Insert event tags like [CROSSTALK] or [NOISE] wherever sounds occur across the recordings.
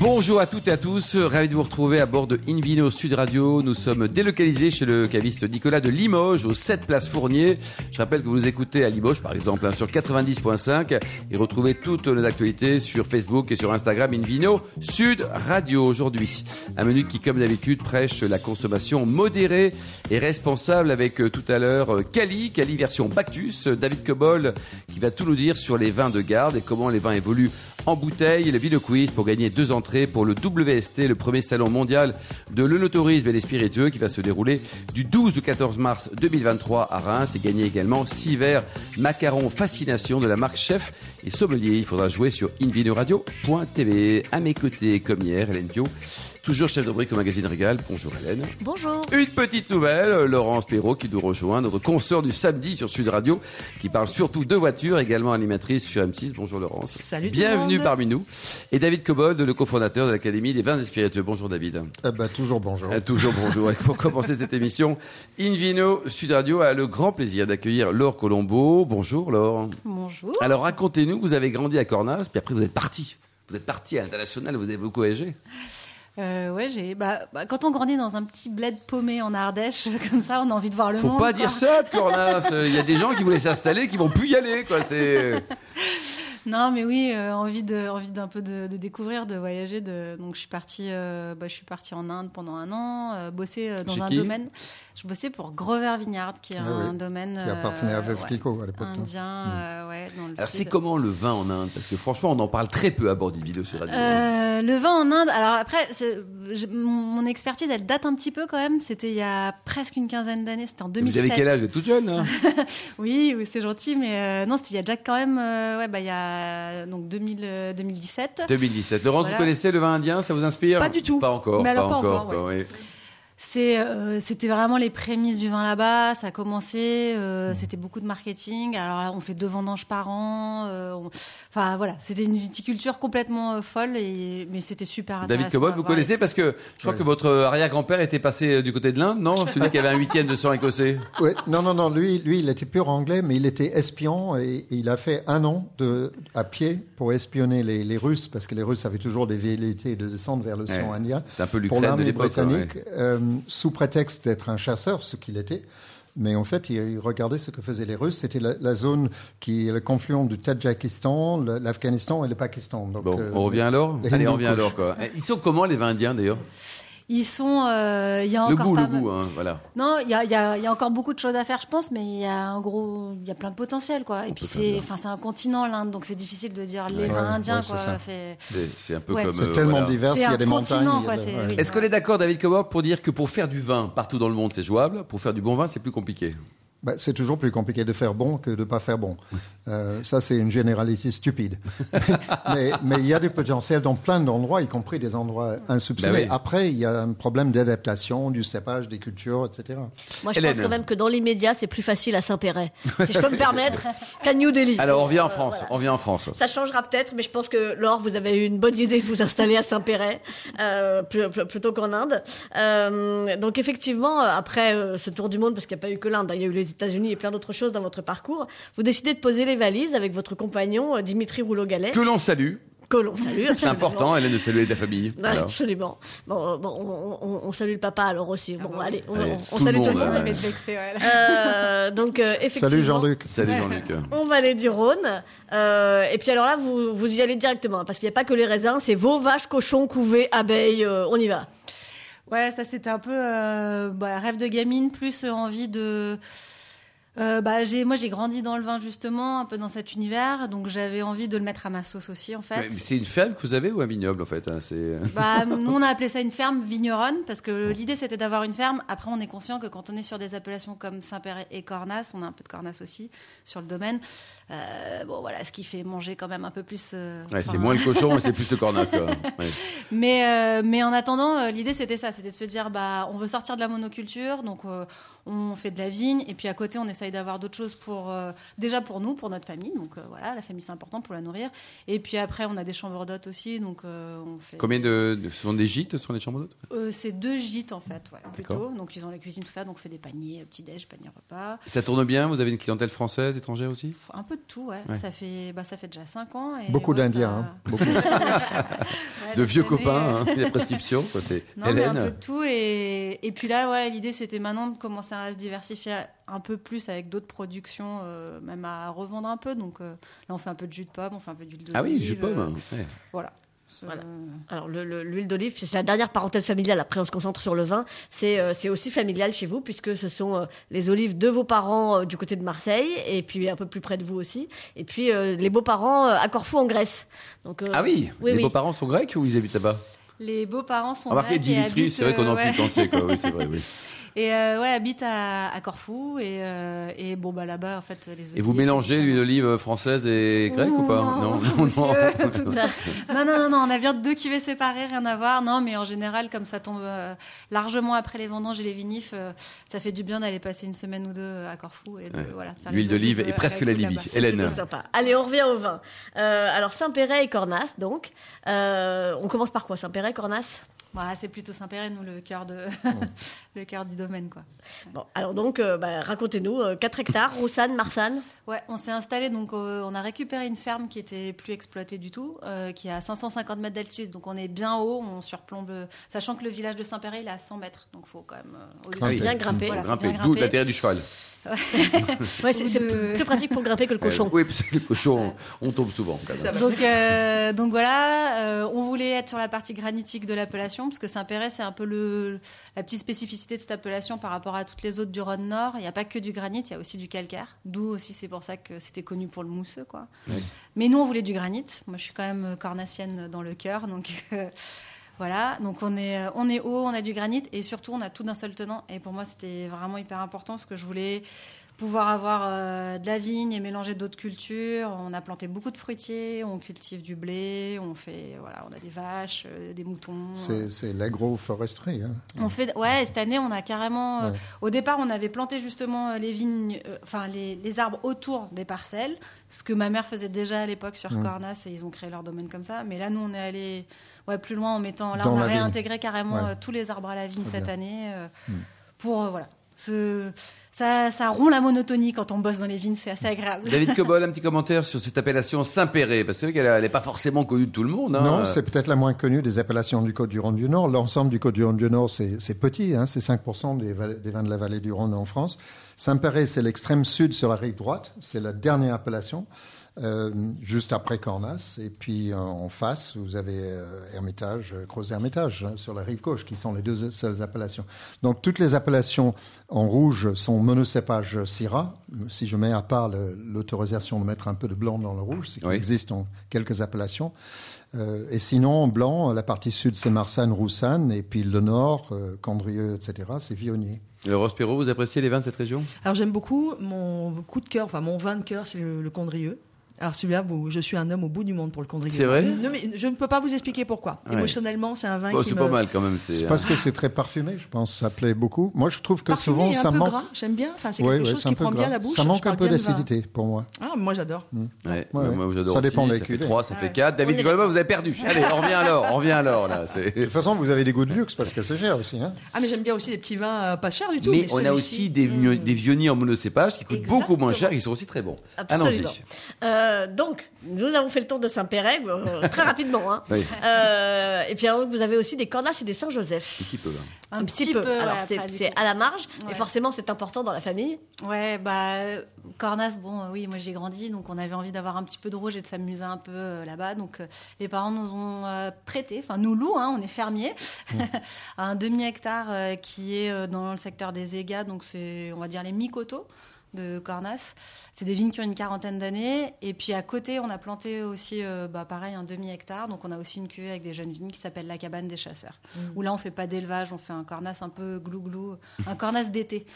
Bonjour à toutes et à tous, ravi de vous retrouver à bord de Invino Sud Radio. Nous sommes délocalisés chez le caviste Nicolas de Limoges, au 7 Place Fournier. Je rappelle que vous nous écoutez à Limoges, par exemple, hein, sur 90.5 et retrouvez toutes nos actualités sur Facebook et sur Instagram Invino Sud Radio aujourd'hui. Un menu qui, comme d'habitude, prêche la consommation modérée et responsable avec euh, tout à l'heure euh, Cali, Cali version Bactus, David Cobol qui va tout nous dire sur les vins de garde et comment les vins évoluent en bouteille. Le Vino Quiz pour gagner deux entrées pour le WST, le premier salon mondial de l'œnotourisme et des spiritueux qui va se dérouler du 12 au 14 mars 2023 à Reims et gagner également six verres macarons fascination de la marque Chef et Sommelier. Il faudra jouer sur invinoradio.tv. À mes côtés, comme hier, Hélène Pio. Toujours chef de rubrique au magazine Régal. Bonjour Hélène. Bonjour. Une petite nouvelle, Laurence Perrault qui nous rejoint, notre consoeur du samedi sur Sud Radio, qui parle surtout de voitures, également animatrice sur M6. Bonjour Laurence. Salut tout le Bienvenue monde. parmi nous. Et David Cobold, le cofondateur de l'Académie des vins et spiritueux. Bonjour David. Eh ben, toujours bonjour. Euh, toujours bonjour. Et pour commencer cette émission, Invino Sud Radio a le grand plaisir d'accueillir Laure Colombo. Bonjour Laure. Bonjour. Alors racontez-nous, vous avez grandi à Cornas, puis après vous êtes parti. Vous êtes parti à l'international, vous avez beaucoup voyagé. Euh, ouais, j'ai. Bah, bah, quand on grandit dans un petit bled paumé en Ardèche, [LAUGHS] comme ça, on a envie de voir le Faut monde. pas quoi. dire ça de Cornas. Il y a des gens qui voulaient s'installer, qui vont plus y aller, quoi. C'est. Non, mais oui, euh, envie de, envie d'un peu de, de découvrir, de voyager. De... Donc, je suis partie, euh, bah, je suis partie en Inde pendant un an, euh, bosser euh, dans un domaine. Je bossais pour Grover Vineyard, qui est Ah un oui, domaine Qui appartenait à Veuve ouais, Clicquot à l'époque. hein. indien, euh, ouais, dans le Alors c'est comment le vin en Inde? Parce que franchement, on en parle très peu à bord d'une vidéo sur radio. Euh, le vin en Inde, alors après, mon, expertise, elle date un petit peu quand même. C'était il y a presque une quinzaine d'années, c'était en vous 2007. avez quel âge? Vous êtes toute jeune hein? [LAUGHS] Oui, oui, c'est gentil, mais euh, non, c'était il y a déjà quand même, euh, ouais, bah il y a donc 2000, euh, 2017. 2017. Laurence, Voilà. vous connaissez le vin indien? Ça vous inspire? Pas du tout. Pas encore. Mais alors, pas encore, quoi, oui. C'est, euh, c'était vraiment les prémices du vin là-bas. Ça a commencé, Mmh. euh, c'était beaucoup de marketing. Alors là, on fait deux vendanges par an. euh, on- Enfin voilà, c'était une viticulture complètement euh, folle, et... mais c'était super intéressant. David Cobol, vous connaissez parce que je crois Ouais. que votre arrière-grand-père était passé euh, du côté de l'Inde, non? [LAUGHS] Celui qui avait un huitième de sang écossais. Ouais, non, non, non, lui, lui, il était pur anglais, mais il était espion et, et il a fait un an de, à pied pour espionner les, les Russes, parce que les Russes avaient toujours des velléités de descendre vers l'océan Ouais, Indien. C'était un peu Pour l'Ukraine de l'armée britannique, ouais. Sous prétexte d'être un chasseur, ce qu'il était. Mais en fait, il, regardait ce que faisaient les Russes. C'était la, la zone qui est le confluent du Tadjikistan, l'Afghanistan et le Pakistan. Donc, Bon, euh, on revient alors Allez, on revient alors. Quoi. Ils sont comment les vins indiens d'ailleurs? Ils sont, euh, il y a Le encore goût, pas le mal- goût, hein, voilà. Non, il y a, il y, a, il y a encore beaucoup de choses à faire, je pense, mais il y a un gros, il y a plein de potentiel, quoi. Et puis peut faire c'est, bien. enfin, c'est un continent l'Inde, donc c'est difficile de dire les Ouais, vins indiens, ouais, quoi. C'est, un peu Ouais. comme. C'est euh, tellement voilà. divers, il y a un des montagnes. Est-ce qu'on est d'accord, David Cobol, pour dire que pour faire du vin partout dans le monde, c'est jouable Pour faire du bon vin, c'est plus compliqué? Bah, c'est toujours plus compliqué de faire bon que de pas faire bon. Euh, ça, c'est une généralité stupide. [LAUGHS] mais il y a du potentiel dans plein d'endroits, y compris des endroits insoupçonnés. Bah oui. Après, il y a un problème d'adaptation du cépage, des cultures, etc. Moi, je Hélène. pense quand même que dans l'immédiat, c'est plus facile à Saint-Péret, [LAUGHS] si je peux me permettre, qu'à New Delhi. Alors, on revient en Euh, France. voilà. On revient en France. Ça changera peut-être, mais je pense que Laure, vous avez eu une bonne idée de vous installer à Saint-Péret euh, pl- pl- plutôt qu'en Inde. Euh, donc effectivement, après euh, ce tour du monde, parce qu'il n'y a pas eu que l'Inde, hein, il y a eu les États-Unis et plein d'autres choses dans votre parcours, vous décidez de poser les valises avec votre compagnon euh, Dimitri Rouleau-Galet, Que l'on salue. que l'on salue. C'est important, Hélène, de saluer ta famille. Ouais, Alors. absolument. Bon, euh, bon, on, on- on salue le papa alors aussi. Bon, allez, on, Allez, on- tout salue tout le monde, euh, ouais. Euh, donc euh, effectivement. Salut Jean-Luc. Salut Jean-Luc. On va aller du Rhône. Euh, et puis alors là, vous, vous y allez directement, hein, parce qu'il n'y a pas que les raisins, c'est vos vaches, cochons, couvées, abeilles, euh, on y va. Ouais, ça c'était un peu euh, bah, rêve de gamine, plus envie de. Euh, bah, j'ai, moi, j'ai grandi dans le vin justement, un peu dans cet univers, donc j'avais envie de le mettre à ma sauce aussi, en fait. Mais C'est une ferme que vous avez ou un vignoble en fait hein, C'est Bah, [LAUGHS] nous, on a appelé ça une ferme vigneronne parce que l'idée c'était d'avoir une ferme. Après, on est conscient que quand on est sur des appellations comme Saint-Péret et Cornas, on a un peu de Cornas aussi sur le domaine. Euh, bon, voilà, ce qui fait manger quand même un peu plus. euh, Ouais, enfin, c'est moins le cochon et c'est plus le [LAUGHS] cornas. Quoi. Ouais. Mais, euh, mais en attendant, euh, l'idée c'était ça, c'était de se dire, bah, on veut sortir de la monoculture, donc euh, on fait de la vigne et puis à côté on essaye d'avoir d'autres choses pour euh, déjà pour nous, pour notre famille. Donc euh, voilà, la famille c'est important pour la nourrir. Et puis après on a des chambres d'hôtes aussi, donc euh, on fait. Combien de, de- ce sont des gîtes, ce sont des chambres d'hôtes? Euh, c'est deux gîtes en fait, ouais, plutôt. Donc ils ont la cuisine tout ça, donc on fait des paniers, petit déj, panier repas. Ça tourne bien? Vous avez une clientèle française, étrangère aussi? Un peu de tout, ouais. Ouais. Ça fait bah ça fait déjà cinq ans. Et Beaucoup ouais, d'Indiens. ça- hein, beaucoup. [LAUGHS] Ouais, De vieux copains, hein, des prescriptions. quoi, C'est mais un peu Hélène. de tout. Et, et puis là, ouais, l'idée, c'était maintenant de commencer à se diversifier un peu plus avec d'autres productions, euh, même à revendre un peu. Donc euh, là, on fait un peu de jus de pomme, on fait un peu d'huile d'olive. Ah oui, jus de euh, pomme. ouais. Voilà. Voilà. Euh, Alors le- le- l'huile d'olive, c'est la dernière parenthèse familiale. Après, on se concentre sur le vin. C'est euh, c'est aussi familial chez vous puisque ce sont euh, les olives de vos parents euh, du côté de Marseille et puis un peu plus près de vous aussi. Et puis euh, les beaux-parents euh, à Corfou en Grèce. Donc euh, Ah oui, oui, Les oui. beaux-parents sont grecs ou ils habitent là-bas? Les beaux-parents sont Remarquez, grecs et Dimitri, habitent, c'est vrai qu'on euh, pu ouais. le penser. Quoi. Oui, c'est vrai, oui. [LAUGHS] Et euh, ouais, habitent à, à Corfou. Et, euh, et bon, bah là-bas, en fait, les Et vous mélangez l'huile d'olive française et grecque ou pas Non, monsieur, [LAUGHS] tout- non, non, non, non, on a bien deux cuvées séparées, rien à voir. Non, mais en général, comme ça tombe euh, largement après les vendanges et les vinifs, euh, ça fait du bien d'aller passer une semaine ou deux à Corfou. Et de, Ouais. voilà, faire L'huile d'olive euh, presque la Libye. Hélène. Sympa. Allez, on revient au vin. Euh, alors Saint-Péret et Cornas, donc. Euh, on commence par quoi Saint-Péret, Cornas? Voilà, c'est plutôt Saint-Péret, nous, le cœur, de... [LAUGHS] le cœur du domaine. Quoi. Bon, alors donc, euh, bah, racontez-nous. euh, 4 hectares, Roussanne, Marsanne. Ouais, on s'est installé, donc euh, on a récupéré une ferme qui était plus exploitée du tout, euh, qui est à 550 mètres d'altitude. Donc on est bien haut, on surplombe, sachant que le village de Saint-Péret, il est à 100 mètres. Donc il faut quand même euh, au-dessus. Ah. Bien grimper. Voilà, Grimper, bien d'où l'intérêt du cheval. [LAUGHS] Ouais, c'est de- plus pratique pour grimper que le cochon. Oui, parce que le cochon, on tombe souvent. quand même. Donc, euh, donc voilà, euh, on voulait être sur la partie granitique de l'appellation, parce que Saint-Péret, c'est un peu le, la petite spécificité de cette appellation par rapport à toutes les autres du Rhône Nord. Il n'y a pas que du granit, il y a aussi du calcaire. D'où aussi, c'est pour ça que c'était connu pour le mousseux. Quoi. Mais nous, on voulait du granit. Moi, je suis quand même cornassienne dans le cœur, donc... euh, Voilà, donc on est, euh, on est haut, on a du granit et surtout on a tout d'un seul tenant. Et pour moi, c'était vraiment hyper important parce que je voulais pouvoir avoir euh, de la vigne et mélanger d'autres cultures. On a planté beaucoup de fruitiers, on cultive du blé, on fait, voilà, on a des vaches, euh, des moutons. C'est c'est l'agroforesterie. Hein. On fait, ouais, cette année, on a carrément. euh, Ouais. Au départ, on avait planté justement euh, les vignes, euh, enfin les, les arbres autour des parcelles, ce que ma mère faisait déjà à l'époque sur Mm. Cornas et ils ont créé leur domaine comme ça. Mais là, nous, on est allé ouais, plus loin en mettant. Là, Dans on a vigne. réintégré carrément Ouais. euh, tous les arbres à la vigne Très cette bien. année euh, Mm. pour euh, voilà. Ce, ça, ça rompt la monotonie quand on bosse dans les vignes, c'est assez agréable. David [LAUGHS] Cobol, un petit commentaire sur cette appellation Saint-Péret, parce que c'est vrai qu'elle n'est pas forcément connue de tout le monde. hein. Non, c'est peut-être la moins connue des appellations du Côte-du-Rhône du Nord. L'ensemble du Côte-du-Rhône du Nord, c'est petit, hein, c'est 5% des, des vins de la vallée du Rhône en France. Saint-Péret, c'est l'extrême sud sur la rive droite, c'est la dernière appellation, euh, juste après Cornas. Et puis euh, en face, vous avez euh, Hermitage, euh, Gros-Hermitage, hein, sur la rive gauche, qui sont les deux seules appellations. Donc toutes les appellations en rouge sont monocépage Syrah. Si je mets à part l'autorisation de mettre un peu de blanc dans le rouge, ce qui Oui. existe en quelques appellations. Euh, et sinon, en blanc, la partie sud, c'est Marsanne, Roussanne, et puis le nord, euh, Condrieu, etc., c'est Viognier. Le Rospero, vous appréciez les vins de cette région? Alors j'aime beaucoup mon coup de cœur, enfin mon vin de cœur, c'est le, le Condrieu. Alors celui-là, je suis un homme au bout du monde pour le Condrieu. C'est vrai? Non, mais Je ne peux pas vous expliquer pourquoi. Ouais. Émotionnellement, c'est un vin Bon, qui C'est me... pas mal quand même. C'est C'est parce que c'est très parfumé, je pense, ça plaît beaucoup. Moi, je trouve que Parfumé souvent, et un ça peu manque. gras, j'aime bien. Enfin, c'est quelque ouais, chose qui prend bien la bouche. Ça manque un peu d'acidité pour moi. Ah, moi j'adore. Ouais, Ouais, moi j'adore Ça aussi. dépend des Ça fait cuvées. 3, ça fait Ouais. 4. David Nicolas, vous avez perdu. Allez, on revient alors, on revient alors. Là. De toute façon, vous avez des goûts de luxe parce que c'est cher aussi. Hein. Ah, mais j'aime bien aussi des petits vins euh, pas chers du tout. Mais on a aussi des, Mm. des vionniers en monocépage qui coûtent beaucoup moins cher et qui sont aussi très bons. Absolument. Allons-y. Euh, donc, nous avons fait le tour de Saint-Péret, euh, très [LAUGHS] rapidement. Hein. Oui, Euh, et puis alors, vous avez aussi des Cornas et des Saint-Joseph. un petit peu. hein. Un, petit, peu. Alors, ouais, c'est à la marge, mais Ouais. forcément, c'est important dans la famille. Ouais, bah, Cornas, bon, euh, oui, moi j'ai grandi, donc on avait envie d'avoir un petit peu de rouge et de s'amuser un peu euh, là-bas. Donc euh, les parents nous ont euh, prêté, enfin nous louent, hein, on est fermiers, [LAUGHS] un demi-hectare euh, qui est euh, dans le secteur des Égas, donc c'est, on va dire, les mi-coteaux de Cornas. C'est des vignes qui ont une quarantaine d'années. Et puis à côté, on a planté aussi, euh, bah, pareil, un demi-hectare. Donc on a aussi une cuvée avec des jeunes vignes qui s'appelle la cabane des chasseurs. Où là, on fait pas d'élevage, on fait un Cornas un peu glou-glou, un Cornas d'été.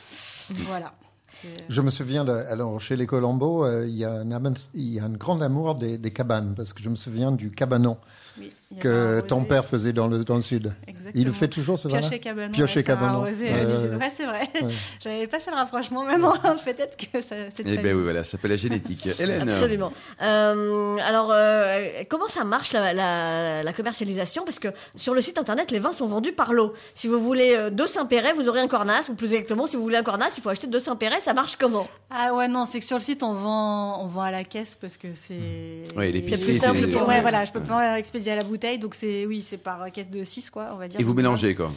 voilà. C'est- Je me souviens, de, alors chez les Colombo, euh, il, y a un, il y a un grand amour des, des cabanes parce que je me souviens du cabanon Oui, que ton père faisait dans le, dans le sud. Exactement. Il le fait toujours, ce vin-là Piocher Cabanon. Piocher ouais, c'est un Cabanon. Ouais, c'est vrai. Ouais. [LAUGHS] J'avais pas fait le rapprochement, mais non, [LAUGHS] peut-être que ça, Eh ben oui, voilà, ça s'appelle la génétique. [LAUGHS] Hélène. Absolument. Euh, alors, euh, comment ça marche la, la- la commercialisation? Parce que sur le site internet, les vins sont vendus par lot. Si vous voulez euh, deux Saint-Péret, vous aurez un Cornas. Ou plus exactement, si vous voulez un Cornas, il faut acheter deux Saint-Péret. Ça marche comment? Ah ouais, non, c'est que sur le site, on vend, on vend à la caisse parce que c'est. Oui, C'est plus simple Ouais, voilà, je peux pas expédier à la bouteille, donc c'est, oui, c'est par caisse de 6, quoi, on va dire. Et vous mélangez, quoi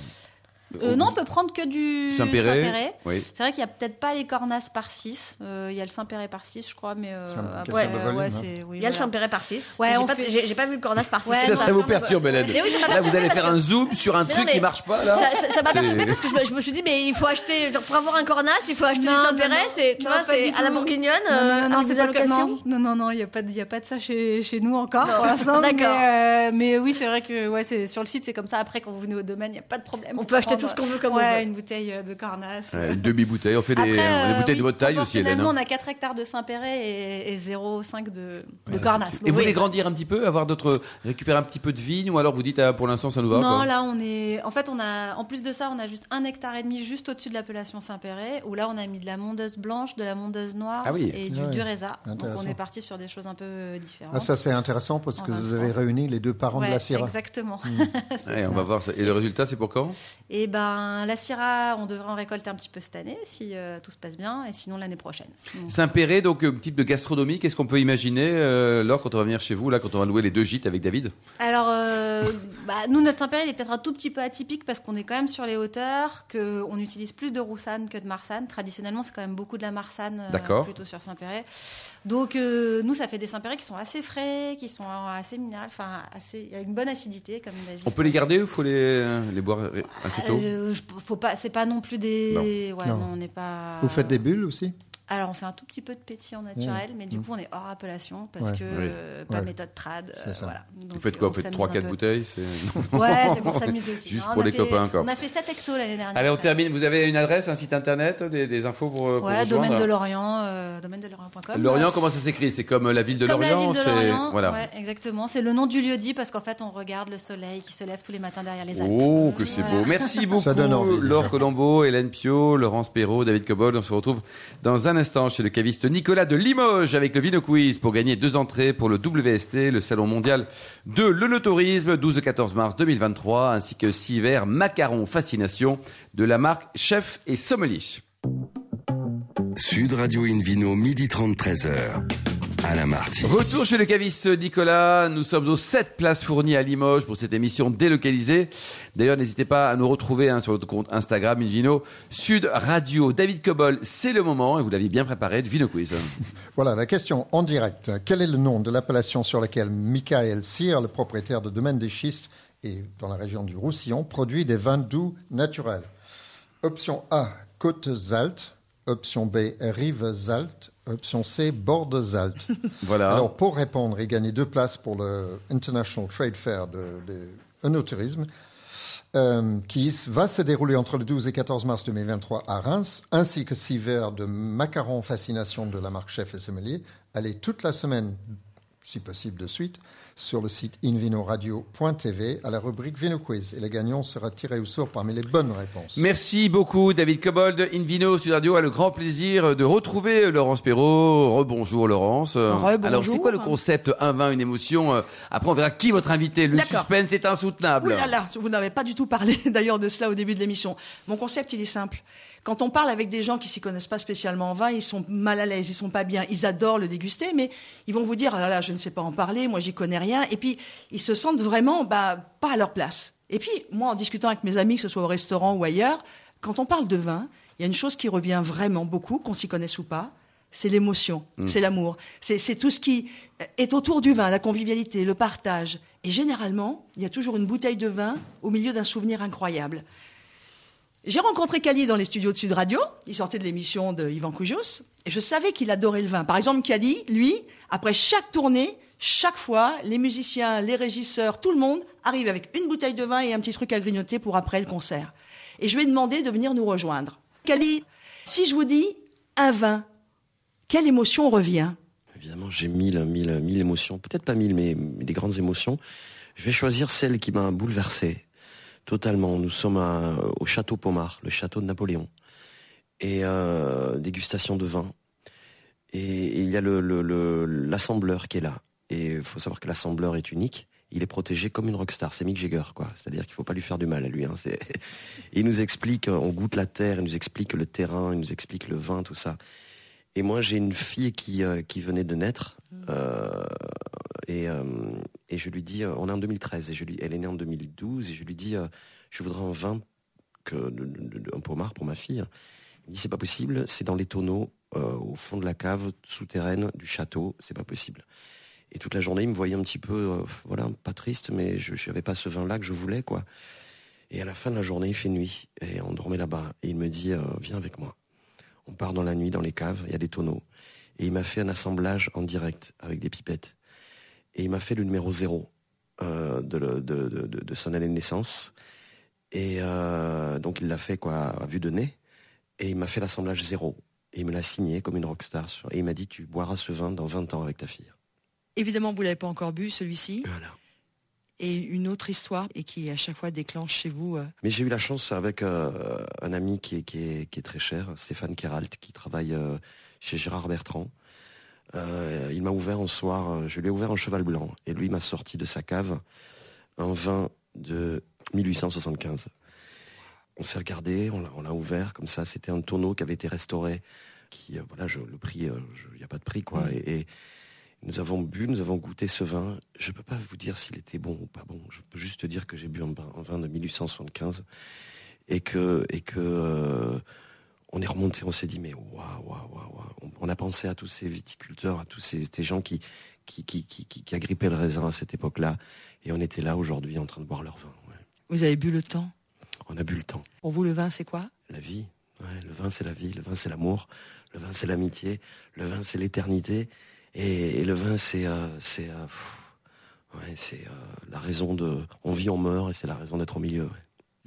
Euh, non, on peut prendre que du Saint-Péret. Oui. C'est vrai qu'il y a peut-être pas les cornasses par 6. Il y a le Saint-Péret par 6, je crois, mais. Euh, après, euh, volume, ouais, hein. oui, Il y a le voilà. Saint-Péret par 6. Ouais, j'ai, pas, fait- pas vu le Cornas par 6. Ouais, Ça, non, ça non, vous non, perturbe, Hélène. Oui, Là, vous allez faire que- un zoom sur un Mais non, truc mais qui marche pas, là Ça, m'a perturbé parce que je me, je me suis dit, mais il faut acheter, genre, pour avoir un Cornas, il faut acheter Non, du non, Saint-Péret. non. C'est, tu Non, vois, pas c'est à la bourguignonne, Non, non, euh, non, non, c'est pas le. Non, non, non, il n'y a, pas de- il y a pas de ça chez, chez nous encore, Non. pour l'instant. D'accord. Mais, euh, mais oui, c'est vrai que ouais, c'est, sur le site, c'est comme ça. Après, quand vous venez au domaine, il n'y a pas de problème. On peut acheter tout ce qu'on veut comme on ouais, veut. une bouteille euh, de cornasse. Ouais, Une demi-bouteille. On fait des, Après, des euh, bouteilles oui, de votre taille aussi, Hélène. hein. On a 4 hectares de Saint-Péret et, et 0,5 de, de cornasse. Et Donc, vous voulez grandir un petit peu, avoir d'autres, récupérer un petit peu de vigne, ou alors vous dites ah, pour l'instant ça nous va Non, quoi. là, on est. En fait, on a. En plus de ça, on a juste un hectare et demi juste au-dessus de l'appellation Saint-Péret, où là, on a mis de la mondeuse blanche, de la mondeuse noire Ah oui. et du Ah. Dureza. Donc, on est parti sur des choses un peu euh, différentes. Ah, ça, c'est intéressant parce que vous de avez réuni les deux parents de Ouais, la Syrah. Exactement. [LAUGHS] Ouais, on va voir ça. Et le résultat, c'est pour quand? Et ben, la Syrah, on devrait en récolter un petit peu cette année si euh, tout se passe bien, et sinon l'année prochaine. Saint-Péret, donc euh, type de gastronomie, qu'est-ce qu'on peut imaginer euh, Laure, quand on va venir chez vous, là, quand on va louer les deux gîtes avec David? Alors, euh, [LAUGHS] bah, nous, notre Saint-Péret, il est peut-être un tout petit peu atypique parce qu'on est quand même sur les hauteurs, qu'on utilise plus de roussanne que de marsanne. Traditionnellement, c'est quand même beaucoup de la marsanne euh, plutôt sur Saint-Péret. Donc, euh, nous, ça fait des Saint-Péret qui sont assez frais, qui sont assez minérales, enfin, assez, il y a une bonne acidité, comme David. On peut les garder ou il faut les, les boire assez tôt? Je- faut pas, c'est pas non plus des. Ouais, Non. non, on n'est pas. Vous faites des bulles aussi? Alors, on fait un tout petit peu de pétillant naturel, mais du coup, on est hors appellation parce Ouais. que Oui. euh, pas Ouais. méthode trad. Euh, ça. voilà. Vous faites quoi Vous faites s'amuse 3-4 un peu. bouteilles [LAUGHS] [LAUGHS] Ouais, c'est pour s'amuser aussi. Juste Non, pour les fait- copains, quoi. On a fait 7 hectos l'année dernière. Allez, on termine. Vous avez une adresse, un site internet, des, des infos pour, euh, pour Ouais, domaine de Lorient, euh, domaine de Lorient.com. Lorient, comment ça s'écrit? C'est comme euh, la ville de Comme la Lorient ville de c'est- Lorient, Voilà. ouais, exactement. C'est le nom du lieu dit parce qu'en fait, on regarde le soleil qui se lève tous les matins derrière les Alpes. Oh, que c'est beau. Merci [LAUGHS] beaucoup. Laure Colombo, Hélène Pio, Laurence Perrault, David Cobold. On se retrouve dans un instant chez le caviste Nicolas de Limoges avec le Vino Quiz pour gagner deux entrées pour le WST, le salon mondial de l'œnotourisme, 12-14 mars 2023, ainsi que six verres macarons fascination de la marque Chef et Sommelier. Sud Radio Invino, midi 30, 13h. Alain Marty. Retour chez le caviste Nicolas. Nous sommes aux 7 places fournies à Limoges pour cette émission délocalisée. D'ailleurs, n'hésitez pas à nous retrouver hein, sur notre compte Instagram Invino Sud Radio. David Cobol, c'est le moment et vous l'aviez bien préparé de Vino Quiz. [LAUGHS] Voilà la question en direct. Quel est le nom de l'appellation sur laquelle Michael Cyr, le propriétaire de Domaine des Schistes et dans la région du Roussillon, produit des vins doux naturels? Option A, Côtes-Altes. Option B, Rives-Altes. Option C, Bordes-Altes. [LAUGHS] Voilà. Alors, pour répondre et gagner deux places pour le International Trade Fair de, de œnotourisme, euh, qui va se dérouler entre le 12 et 14 mars 2023 à Reims, ainsi que six verres de macarons fascination de la marque Chef et Sommelier, allez toute la semaine, si possible de suite, sur le site invinoradio.tv à la rubrique Vino Quiz. Et le gagnant sera tiré au sort parmi les bonnes réponses. Merci beaucoup, David Cobold. Invino Sud Radio a le grand plaisir de retrouver Laurence Perrault. Rebonjour, Laurence. Rebonjour. Alors, c'est quoi le concept Un vin, une émotion Euh, Après, on verra qui votre invité. Le suspense est insoutenable. Ouh là là, vous n'avez pas du tout parlé [LAUGHS] d'ailleurs de cela au début de l'émission. Mon concept, il est simple. Quand on parle avec des gens qui s'y connaissent pas spécialement en vin, ils sont mal à l'aise, ils sont pas bien, ils adorent le déguster, mais ils vont vous dire ah là là, je ne sais pas en parler, moi j'y connais rien, et puis ils se sentent vraiment bah pas à leur place. Et puis moi, en discutant avec mes amis, que ce soit au restaurant ou ailleurs, quand on parle de vin, il y a une chose qui revient vraiment beaucoup, qu'on s'y connaisse ou pas, c'est l'émotion, c'est l'amour, c'est tout ce qui est autour du vin, la convivialité, le partage. Et généralement, il y a toujours une bouteille de vin au milieu d'un souvenir incroyable. J'ai rencontré Kali dans les studios de Sud Radio. Il sortait de l'émission de Yvan Koujous. Et je savais qu'il adorait le vin. Par exemple, Kali, lui, après chaque tournée, chaque fois, les musiciens, les régisseurs, tout le monde arrive avec une bouteille de vin et un petit truc à grignoter pour après le concert. Et je lui ai demandé de venir nous rejoindre. Kali, si je vous dis un vin, quelle émotion revient? Évidemment, j'ai mille, mille, mille émotions. Peut-être pas mille, mais des grandes émotions. Je vais choisir celle qui m'a bouleversé. Totalement. Nous sommes à- au château Pomard, le château de Napoléon. Et euh, dégustation de vin. Et, il y a le- le- le- l'assembleur qui est là. Et il faut savoir que l'assembleur est unique. Il est protégé comme une rockstar. C'est Mick Jagger, quoi. C'est-à-dire qu'il ne faut pas lui faire du mal à lui. hein. [LAUGHS] Il nous explique, on goûte la terre, il nous explique le terrain, il nous explique le vin, tout ça. Et moi, j'ai une fille qui, euh, qui venait de naître. euh, et, euh, et je lui dis, on est en 2013, et je lui, elle est née en 2012, et je lui dis, je voudrais un vin, un pommard pour ma fille. Il me dit, c'est pas possible, c'est dans les tonneaux, au fond de la cave souterraine du château, c'est pas possible. Et toute la journée, il me voyait un petit peu, voilà, pas triste, mais je n'avais pas ce vin-là que je voulais, quoi. Et à la fin de la journée, il fait nuit, et on dormait là-bas. Et il me dit, viens avec moi. On part dans la nuit, dans les caves, il y a des tonneaux. Et il m'a fait un assemblage en direct, avec des pipettes. Et il m'a fait le numéro zéro euh, de, le- de- de- de- de son année de naissance. Et euh, donc il l'a fait quoi, à vue de nez. Et il m'a fait l'assemblage zéro. Et il me l'a signé comme une rockstar. Et il m'a dit, tu boiras ce vin dans 20 ans avec ta fille. Évidemment, vous l'avez pas encore bu, celui-ci. Voilà. Et une autre histoire, et qui à chaque fois déclenche chez vous. euh, Mais j'ai eu la chance avec euh, un ami qui est, qui, est, qui est très cher, Stéphane Keralt, qui travaille euh, chez Gérard Bertrand. Il m'a ouvert un soir, je lui ai ouvert un cheval blanc, et lui m'a sorti de sa cave un vin de 1875. On s'est regardé, on l'a- ouvert comme ça, c'était un tonneau qui avait été restauré, qui, voilà, je, le prix, il n'y a pas de prix, quoi. Et, et nous avons bu, nous avons goûté ce vin. Je ne peux pas vous dire s'il était bon ou pas bon. Je peux juste te dire que j'ai bu un, vin- de 1875 et que, et que euh, on est remonté, on s'est dit mais waouh, waouh, waouh. On, on a pensé à tous ces viticulteurs, à tous ces, ces gens qui qui, qui, qui, qui- qui agrippaient le raisin à cette époque-là, et on était là aujourd'hui en train de boire leur vin. ouais. Vous avez bu le temps? On a bu le temps. Pour vous, le vin, c'est quoi? La vie, ouais, le vin c'est la vie, le vin c'est l'amour, le vin c'est l'amitié, le vin c'est l'éternité, et, et le vin c'est euh, c'est euh, pff, ouais, c'est euh, la raison de, on vit, on meurt, et c'est la raison d'être au milieu. ouais.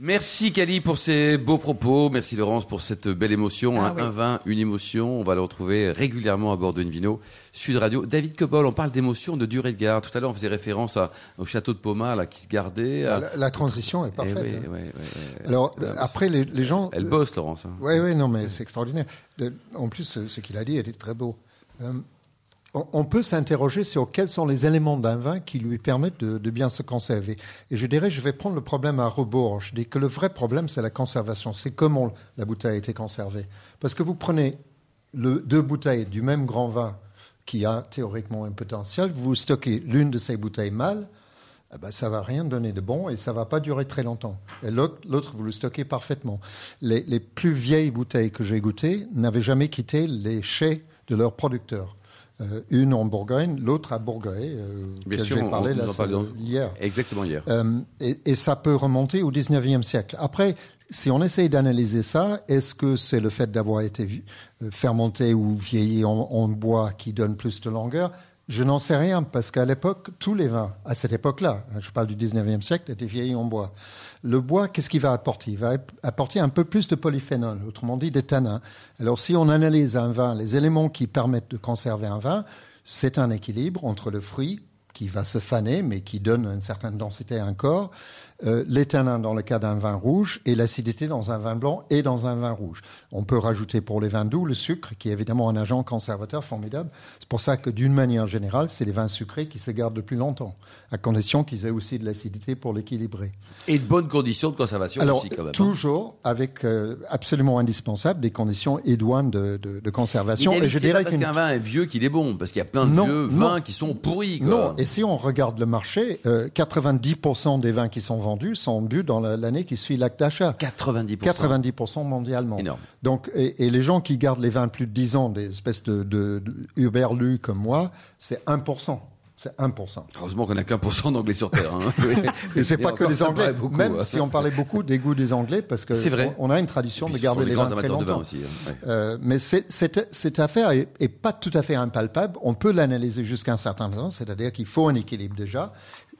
Merci Cali pour ces beaux propos. Merci Laurence pour cette belle émotion. Ah hein. oui. Un vin, une émotion. On va le retrouver régulièrement à bord de Invino Sud Radio. David Cobol, on parle d'émotion, de durée de garde. Tout à l'heure, on faisait référence à- au château de Pomard là, qui se gardait. à- La, la transition est Eh parfaite. oui, hein. ouais. Alors, Euh, après, les, les gens. Elle bosse, Laurence. hein. Oui, oui, non, mais c'est extraordinaire. De- En plus, ce qu'il a dit était très beau. Euh, on, peut s'interroger sur quels sont les éléments d'un vin qui lui permettent de, bien se conserver. Et je dirais, je vais prendre le problème à rebours. Je dis que le vrai problème, c'est la conservation. C'est comment la bouteille a été conservée. Parce que vous prenez deux bouteilles du même grand vin qui a théoriquement un potentiel, vous stockez l'une de ces bouteilles mal, eh ben, ça va rien donner de bon et ça va pas durer très longtemps. Et l'autre, l'autre, vous le stockez parfaitement. Les, les plus vieilles bouteilles que j'ai goûtées n'avaient jamais quitté les chais de leurs producteurs. Euh, une en Bourgogne, l'autre à Bourgogne, euh, Bien que sûr, j'ai on- parlé on là, parle dans- hier. Exactement hier. Euh, et, et ça peut remonter au 19e siècle. Après, si on essaye d'analyser ça, est-ce que c'est le fait d'avoir été euh, fermenté ou vieilli en, en bois qui donne plus de longueur? Je n'en sais rien, parce qu'à l'époque, tous les vins, à cette époque-là, hein, je parle du 19e siècle, étaient vieillis en bois. Le bois, qu'est-ce qu'il va apporter? Il va apporter un peu plus de polyphénol, autrement dit des tanins. Alors si on analyse un vin, les éléments qui permettent de conserver un vin, c'est un équilibre entre le fruit, qui va se faner, mais qui donne une certaine densité à un corps, euh, les tanins dans le cas d'un vin rouge et l'acidité dans un vin blanc et dans un vin rouge. On peut rajouter pour les vins doux le sucre, qui est évidemment un agent conservateur formidable. C'est pour ça que d'une manière générale, c'est les vins sucrés qui se gardent le plus longtemps, à condition qu'ils aient aussi de l'acidité pour l'équilibrer. Et de bonnes conditions de conservation Alors, aussi, quand même. hein. toujours avec euh, absolument indispensable des conditions idoines de, de, de conservation. Et, je dirais pas parce qu'un vin est vieux qu'il est bon, parce qu'il y a plein de Non, vieux non. vins qui sont pourris. Quoi. Non, et si on regarde le marché, euh, 90% des vins qui sont vendus sont bu dans la- l'année qui suit l'acte d'achat. 90%. 90% mondialement. Énorme. Donc, et, et les gens qui gardent les vins plus de 10 ans, des espèces de, de, de comme moi, c'est 1%. C'est 1%. Heureusement qu'on n'a qu'un pour cent d'anglais sur Terre. hein. [LAUGHS] Et c'est pas que les Anglais. beaucoup, Même hein. si on parlait beaucoup des goûts des Anglais, parce que vrai. on, on a une tradition Puis de garder les vins très amateurs de vin longtemps. aussi. hein. Ouais. Euh, mais cette, cette affaire est, est pas tout à fait impalpable. On peut l'analyser jusqu'à un certain temps, c'est-à-dire qu'il faut un équilibre déjà.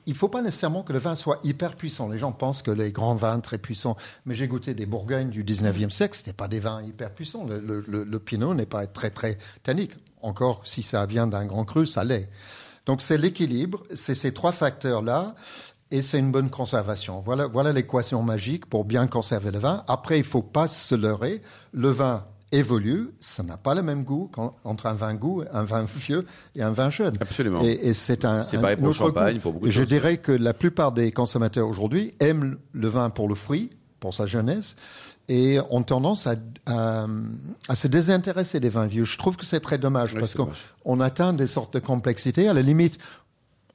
Il faut pas nécessairement que le vin soit hyper puissant. Les gens pensent que les grands vins très puissants. Mais j'ai goûté des Bourgognes du 19e siècle, c'était pas des vins hyper puissants. Le, Pinot n'est pas très très tannique. Encore, si ça vient d'un grand cru, ça l'est. Donc c'est l'équilibre, c'est ces trois facteurs-là. et c'est une bonne conservation. Voilà, voilà l'équation magique pour bien conserver le vin. Après, il faut pas se leurrer. Le vin évolue, ça n'a pas le même goût entre un vin goût, un vin vieux et un vin jeune. Absolument. Et, c'est un. C'est pareil pour le champagne, pour beaucoup de Je dirais que la plupart des consommateurs aujourd'hui aiment le vin pour le fruit, pour sa jeunesse, et ont tendance à, à, se désintéresser des vins vieux. Je trouve que c'est très dommage parce qu'on atteint des sortes de complexités. À la limite,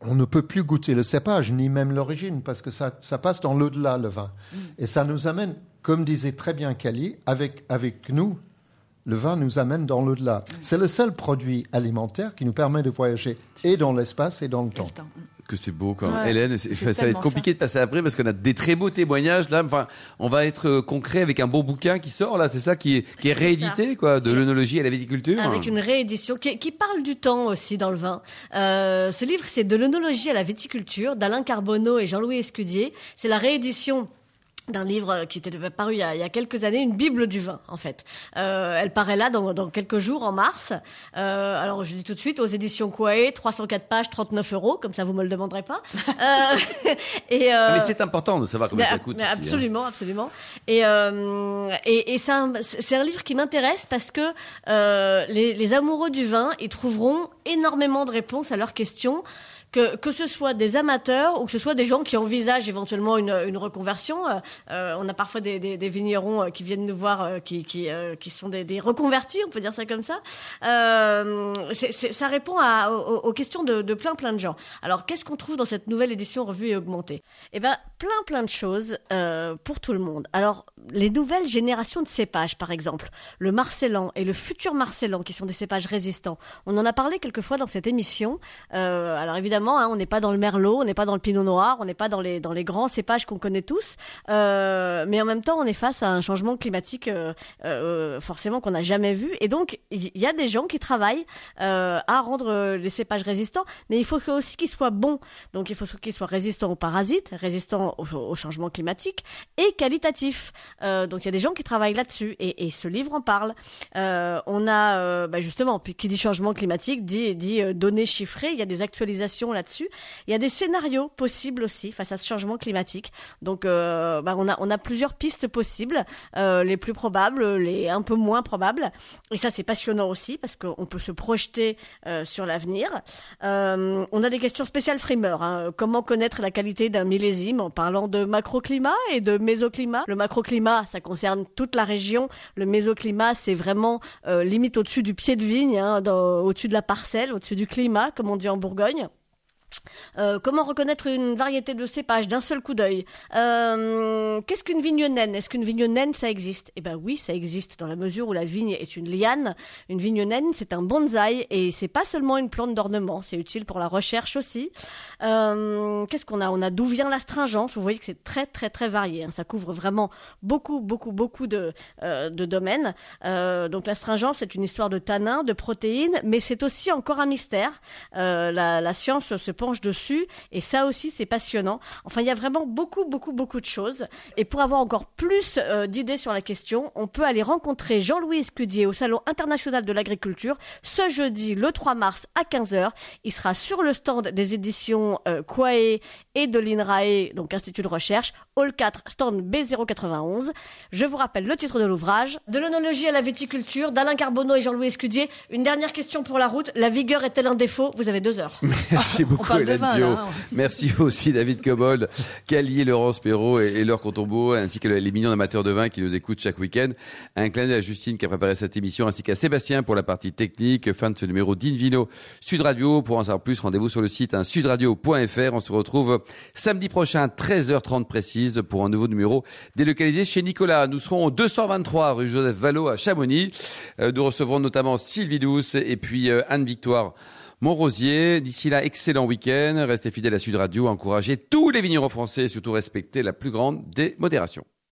on ne peut plus goûter le cépage, ni même l'origine, parce que ça, ça passe dans l'au-delà, le vin. Mm. Et ça nous amène, comme disait très bien Kelly, avec, avec nous, le vin nous amène dans l'au-delà. Mm. C'est le seul produit alimentaire qui nous permet de voyager et dans l'espace et dans le temps. Que c'est beau quand Hélène, ça va être compliqué de passer après parce qu'on a des très beaux témoignages là. Enfin, on va être euh, concret avec un beau bouquin qui sort là. C'est ça qui est, qui est, réédité quoi, de l'œnologie à la viticulture. Avec une réédition qui, qui, parle du temps aussi dans le vin. Euh, ce livre, c'est de l'œnologie à la viticulture d'Alain Carbonneau et Jean-Louis Escudier. C'est la réédition d'un livre qui était paru il y, a, quelques années, une Bible du vin, en fait. Euh, elle paraît là dans, dans, quelques jours, en mars. Euh, alors, je dis tout de suite, aux éditions Kouaé, 304 pages, 39 euros, comme ça vous me le demanderez pas. euh, [LAUGHS] et, euh, mais c'est important de savoir combien ça coûte. Hein. absolument, absolument. Et, euh, et, et c'est un, un, livre qui m'intéresse parce que les, les amoureux du vin, ils trouveront énormément de réponses à leurs questions que, ce soit des amateurs ou que ce soit des gens qui envisagent éventuellement une, reconversion. Euh, on a parfois des, vignerons euh, qui viennent nous voir, euh, qui, sont des, reconvertis, on peut dire ça comme ça. Ça répond aux, questions de, plein plein de gens. Alors, qu'est-ce qu'on trouve dans cette nouvelle édition revue et augmentée? Eh ben, plein plein de choses pour tout le monde. Alors, les nouvelles générations de cépages, par exemple, le Marcellan et le futur Marcellan, qui sont des cépages résistants. On en a parlé quelquefois dans cette émission. alors évidemment Hein, on n'est pas dans le merlot, on n'est pas dans le pinot noir, on n'est pas dans les dans les grands cépages qu'on connaît tous, euh, mais en même temps, on est face à un changement climatique euh, euh, forcément qu'on n'a jamais vu, et donc il y, a des gens qui travaillent à rendre les cépages résistants, mais il faut aussi qu'ils soient bons. Donc il faut qu'ils soient résistants aux parasites, résistants au, changement climatique et qualitatifs. donc il y a des gens qui travaillent là-dessus, et, ce livre en parle. on a bah, justement, qui dit changement climatique dit dit données chiffrées. Il y a des actualisations là-dessus. Il y a des scénarios possibles aussi face à ce changement climatique. Donc, euh, bah, on, a, on a plusieurs pistes possibles, euh, les plus probables, les un peu moins probables. Et ça, c'est passionnant aussi parce qu'on peut se projeter euh, sur l'avenir. on a des questions spéciales frimeur. Hein. Comment connaître la qualité d'un millésime en parlant de macroclimat et de mésoclimat? Le macroclimat, ça concerne toute la région. Le mésoclimat, c'est vraiment limite au-dessus du pied de vigne, hein, au-dessus de la parcelle, au-dessus du climat, comme on dit en Bourgogne. Euh, comment reconnaître une variété de cépage d'un seul coup d'œil euh, Qu'est-ce qu'une vigne naine? Est-ce qu'une vigne naine, ça existe? Eh ben oui, ça existe dans la mesure où la vigne est une liane. Une vigne naine, c'est un bonsaï et c'est pas seulement une plante d'ornement, c'est utile pour la recherche aussi. Euh, Qu'est-ce qu'on a? On a d'où vient l'astringence. Vous voyez que c'est très très très varié. Hein. Ça couvre vraiment beaucoup beaucoup beaucoup de, domaines. Donc l'astringence, c'est une histoire de tanins, de protéines, mais c'est aussi encore un mystère. La science se penche dessus et ça aussi c'est passionnant. Enfin, il y a vraiment beaucoup beaucoup beaucoup de choses et pour avoir encore plus euh, d'idées sur la question, on peut aller rencontrer Jean-Louis Escudier au salon international de l'agriculture ce jeudi le 3 mars à 15h. Il sera sur le stand des éditions euh, et de l'INRAE, donc Institut de recherche, Hall 4, stand B091. Je vous rappelle le titre de l'ouvrage, De l'onologie à la viticulture, d'Alain Carbonneau et Jean-Louis Escudier. Une dernière question pour la route, la vigueur est-elle un défaut? Vous avez deux heures. Merci [LAUGHS] beaucoup. Merci aussi David Cobold, Calier, Laurence Perrault et, et Laure Contombeau, ainsi que les millions d'amateurs de vin qui nous écoutent chaque week-end. Un clin d'œil à Justine qui a préparé cette émission, ainsi qu'à Sébastien pour la partie technique. Fin de ce numéro d'Invino Sud Radio. Pour en savoir plus, rendez-vous sur le site hein, sudradio.fr. On se retrouve samedi prochain, 13h30 précise, pour un nouveau numéro délocalisé chez Nicolas. Nous serons au 223 rue Joseph Vallot à Chamonix. Euh, nous recevrons notamment Sylvie Douce et puis euh, Anne-Victoire Montrosier. D'ici là, excellent week-end. Restez fidèles à Sud Radio. Encouragez tous les vignerons français et surtout respectez la plus grande des modérations.